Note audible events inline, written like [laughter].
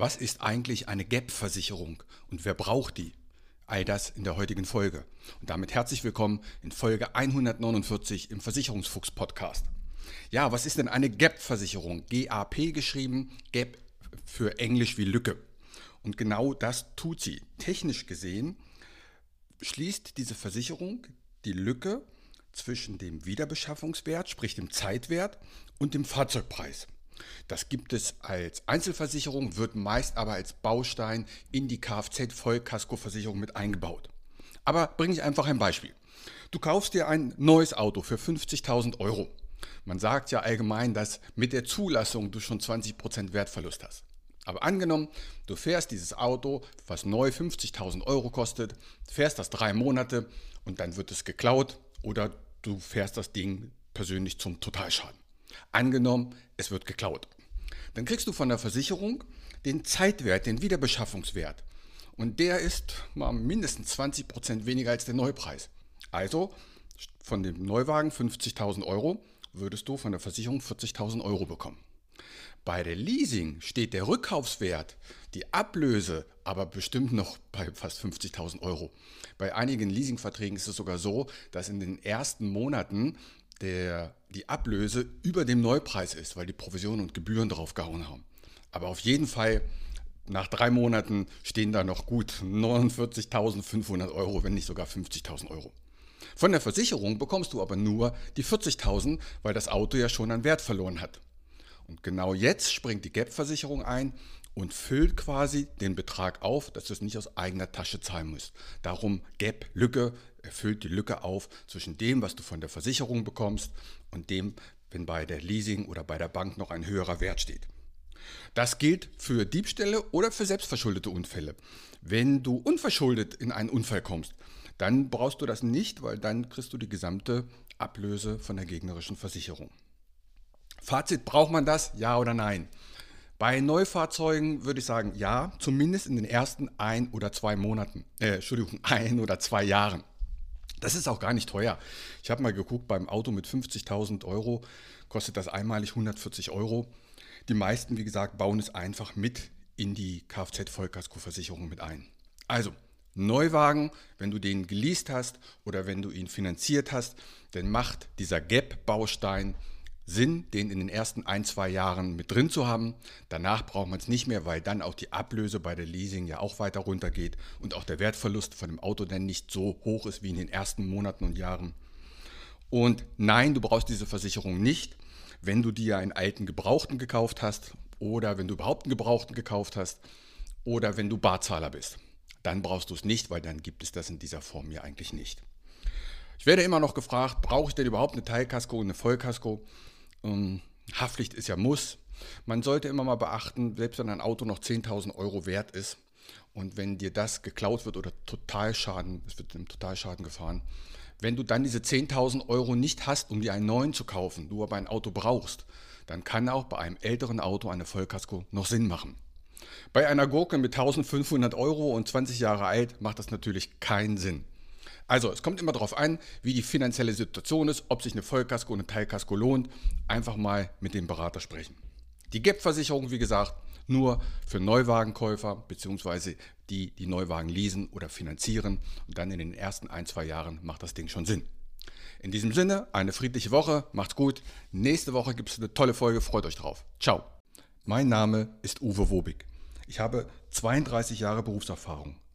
Was ist eigentlich eine GAP-Versicherung und wer braucht die? All das in der heutigen Folge. Und damit herzlich willkommen in Folge 149 im Versicherungsfuchs-Podcast. Ja, was ist denn eine GAP-Versicherung? GAP geschrieben, GAP für Englisch wie Lücke. Und genau das tut sie. Technisch gesehen schließt diese Versicherung die Lücke zwischen dem Wiederbeschaffungswert, sprich dem Zeitwert, und dem Fahrzeugpreis. Das gibt es als Einzelversicherung, wird meist aber als Baustein in die Kfz-Vollkaskoversicherung mit eingebaut. Aber bringe ich einfach ein Beispiel. Du kaufst dir ein neues Auto für 50.000 Euro. Man sagt ja allgemein, dass mit der Zulassung du schon 20% Wertverlust hast. Aber angenommen, du fährst dieses Auto, was neu 50.000 Euro kostet, fährst das drei Monate und dann wird es geklaut oder du fährst das Ding persönlich zum Totalschaden. Angenommen, es wird geklaut. Dann kriegst du von der Versicherung den Zeitwert, den Wiederbeschaffungswert. Und der ist mal mindestens 20% weniger als der Neupreis. Also von dem Neuwagen 50.000 Euro würdest du von der Versicherung 40.000 Euro bekommen. Bei der Leasing steht der Rückkaufswert, die Ablöse, aber bestimmt noch bei fast 50.000 Euro. Bei einigen Leasingverträgen ist es sogar so, dass in den ersten Monaten der, die Ablöse über dem Neupreis ist, weil die Provisionen und Gebühren drauf gehauen haben. Aber auf jeden Fall, nach drei Monaten stehen da noch gut 49.500 Euro, wenn nicht sogar 50.000 Euro. Von der Versicherung bekommst du aber nur die 40.000, weil das Auto ja schon an Wert verloren hat. Und genau jetzt springt die Gap-Versicherung ein und füllt quasi den Betrag auf, dass du es nicht aus eigener Tasche zahlen musst. Darum Gap, Lücke, erfüllt die Lücke auf zwischen dem, was du von der Versicherung bekommst und dem, wenn bei der Leasing oder bei der Bank noch ein höherer Wert steht. Das gilt für Diebstähle oder für selbstverschuldete Unfälle. Wenn du unverschuldet in einen Unfall kommst, dann brauchst du das nicht, weil dann kriegst du die gesamte Ablöse von der gegnerischen Versicherung. Fazit, braucht man das? Ja oder nein? Bei Neufahrzeugen würde ich sagen, ja, zumindest in den ersten ein oder zwei Monaten, äh, Entschuldigung, [laughs] ein oder zwei Jahren. Das ist auch gar nicht teuer. Ich habe mal geguckt, beim Auto mit 50.000 Euro kostet das einmalig 140 Euro. Die meisten, wie gesagt, bauen es einfach mit in die Kfz-Vollkaskoversicherung mit ein. Also, Neuwagen, wenn du den geleast hast oder wenn du ihn finanziert hast, dann macht dieser Gap-Baustein Sinn, den in den ersten ein, zwei Jahren mit drin zu haben. Danach braucht man es nicht mehr, weil dann auch die Ablöse bei der Leasing ja auch weiter runtergeht und auch der Wertverlust von dem Auto dann nicht so hoch ist wie in den ersten Monaten und Jahren. Und nein, du brauchst diese Versicherung nicht, wenn du dir einen alten Gebrauchten gekauft hast oder wenn du überhaupt einen Gebrauchten gekauft hast oder wenn du Barzahler bist. Dann brauchst du es nicht, weil dann gibt es das in dieser Form ja eigentlich nicht. Ich werde immer noch gefragt, brauche ich denn überhaupt eine Teilkasko und eine Vollkasko? Ähm, Haftpflicht ist ja Muss. Man sollte immer mal beachten, selbst wenn ein Auto noch 10.000 Euro wert ist und wenn dir das geklaut wird oder Totalschaden, es wird im Totalschaden gefahren, wenn du dann diese 10.000 Euro nicht hast, um dir einen neuen zu kaufen, du aber ein Auto brauchst, dann kann auch bei einem älteren Auto eine Vollkasko noch Sinn machen. Bei einer Gurke mit 1500 Euro und 20 Jahre alt macht das natürlich keinen Sinn. Also, es kommt immer darauf an, wie die finanzielle Situation ist, ob sich eine Vollkasko und eine Teilkasko lohnt. Einfach mal mit dem Berater sprechen. Die GAP-Versicherung, wie gesagt, nur für Neuwagenkäufer bzw. die, die Neuwagen leasen oder finanzieren. Und dann in den ersten ein, zwei Jahren macht das Ding schon Sinn. In diesem Sinne, eine friedliche Woche, macht's gut. Nächste Woche gibt es eine tolle Folge, freut euch drauf. Ciao. Mein Name ist Uwe Wobig. Ich habe 32 Jahre Berufserfahrung.